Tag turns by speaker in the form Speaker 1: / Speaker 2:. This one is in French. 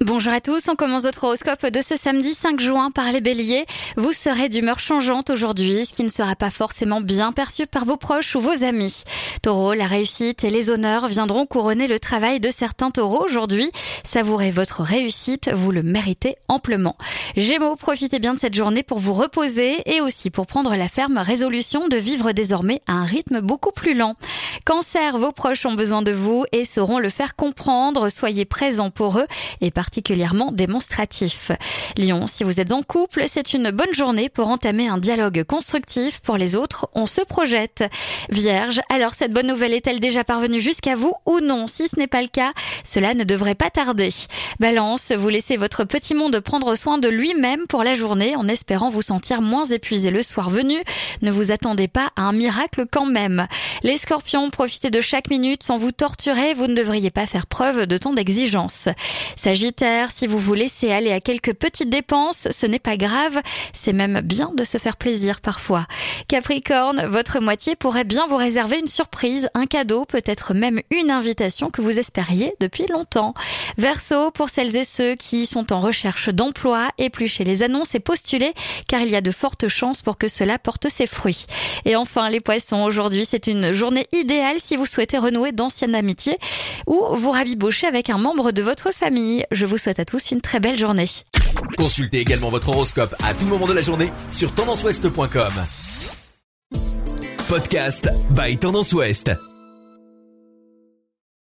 Speaker 1: Bonjour à tous, on commence votre horoscope de ce samedi 5 juin par les béliers. Vous serez d'humeur changeante aujourd'hui, ce qui ne sera pas forcément bien perçu par vos proches ou vos amis. Taureau, la réussite et les honneurs viendront couronner le travail de certains taureaux aujourd'hui. Savourez votre réussite, vous le méritez amplement. Gémeaux, profitez bien de cette journée pour vous reposer et aussi pour prendre la ferme résolution de vivre désormais à un rythme beaucoup plus lent. Cancer, vos proches ont besoin de vous et sauront le faire comprendre. Soyez présents pour eux et particulièrement démonstratif. Lion, si vous êtes en couple, c'est une bonne journée pour entamer un dialogue constructif. Pour les autres, on se projette. Vierge, alors cette bonne nouvelle est-elle déjà parvenue jusqu'à vous ou non? Si ce n'est pas le cas, cela ne devrait pas tarder. Balance, vous laissez votre petit monde prendre soin de lui-même pour la journée en espérant vous sentir moins épuisé le soir venu. Ne vous attendez pas à un miracle quand même. Les scorpions, profitez de chaque minute sans vous torturer, vous ne devriez pas faire preuve de tant d'exigence. Sagittaire, si vous vous laissez aller à quelques petites dépenses, ce n'est pas grave, c'est même bien de se faire plaisir parfois. Capricorne, votre moitié pourrait bien vous réserver une surprise, un cadeau, peut-être même une invitation que vous espériez depuis longtemps. Verseau, pour celles et ceux qui sont en recherche d'emploi, épluchez les annonces et postulez car il y a de fortes chances pour que cela porte ses fruits. Et enfin, les poissons, aujourd'hui c'est une journée idéale si vous souhaitez renouer d'anciennes amitiés ou vous rabibochez avec un membre de votre famille. Je vous souhaite à tous une très belle journée.
Speaker 2: Consultez également votre horoscope à tout moment de la journée sur tendanceouest.com. Podcast by Tendance Ouest.